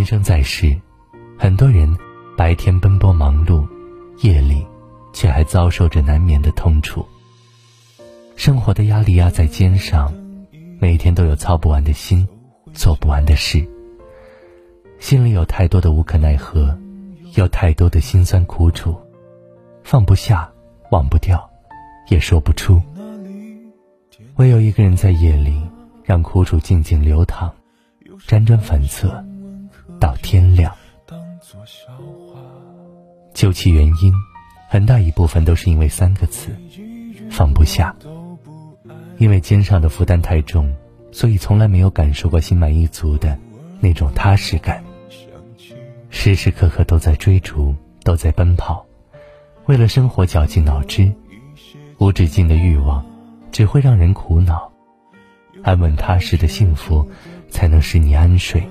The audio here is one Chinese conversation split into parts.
人生在世，很多人白天奔波忙碌，夜里却还遭受着难眠的痛楚。生活的压力压在肩上，每天都有操不完的心，做不完的事。心里有太多的无可奈何，有太多的辛酸苦楚，放不下，忘不掉，也说不出。唯有一个人在夜里，让苦楚静静流淌，辗转反侧。到天亮，究其原因，很大一部分都是因为三个字：放不下。因为肩上的负担太重，所以从来没有感受过心满意足的那种踏实感。时时刻刻都在追逐，都在奔跑，为了生活绞尽脑汁，无止境的欲望只会让人苦恼。安稳踏实的幸福，才能使你安睡。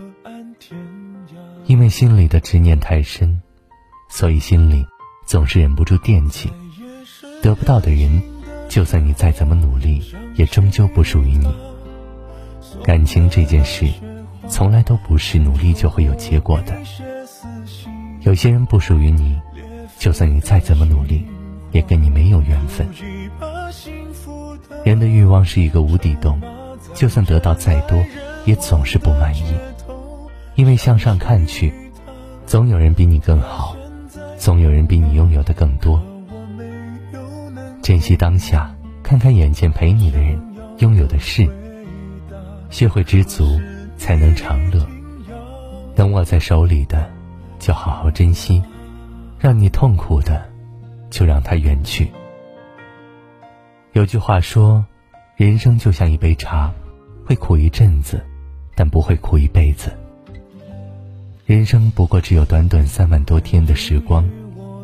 因为心里的执念太深，所以心里总是忍不住惦记。得不到的人，就算你再怎么努力，也终究不属于你。感情这件事，从来都不是努力就会有结果的。有些人不属于你，就算你再怎么努力，也跟你没有缘分。人的欲望是一个无底洞，就算得到再多，也总是不满意。因为向上看去，总有人比你更好，总有人比你拥有的更多。珍惜当下，看看眼前陪你的人，拥有的事，学会知足，才能长乐。能握在手里的，就好好珍惜；让你痛苦的，就让它远去。有句话说，人生就像一杯茶，会苦一阵子，但不会苦一辈子。人生不过只有短短三万多天的时光，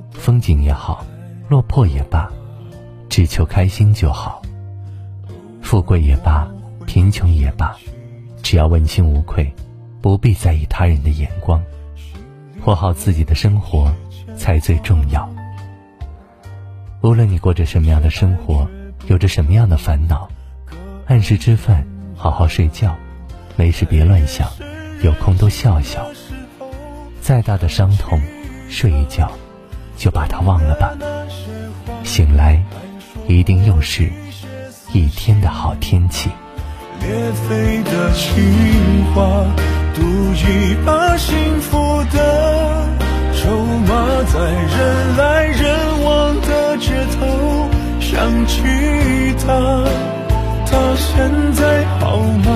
风景也好，落魄也罢，只求开心就好。富贵也罢，贫穷也罢，只要问心无愧，不必在意他人的眼光，活好自己的生活才最重要。无论你过着什么样的生活，有着什么样的烦恼，按时吃饭，好好睡觉，没事别乱想，有空多笑笑。再大的伤痛，睡一觉，就把它忘了吧。醒来，一定又是一天的好天气。裂飞的情话，赌一把幸福的筹码，在人来人往的街头想起他，他现在好吗？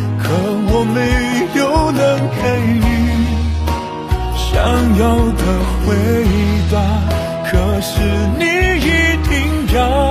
要的回答可是你一定要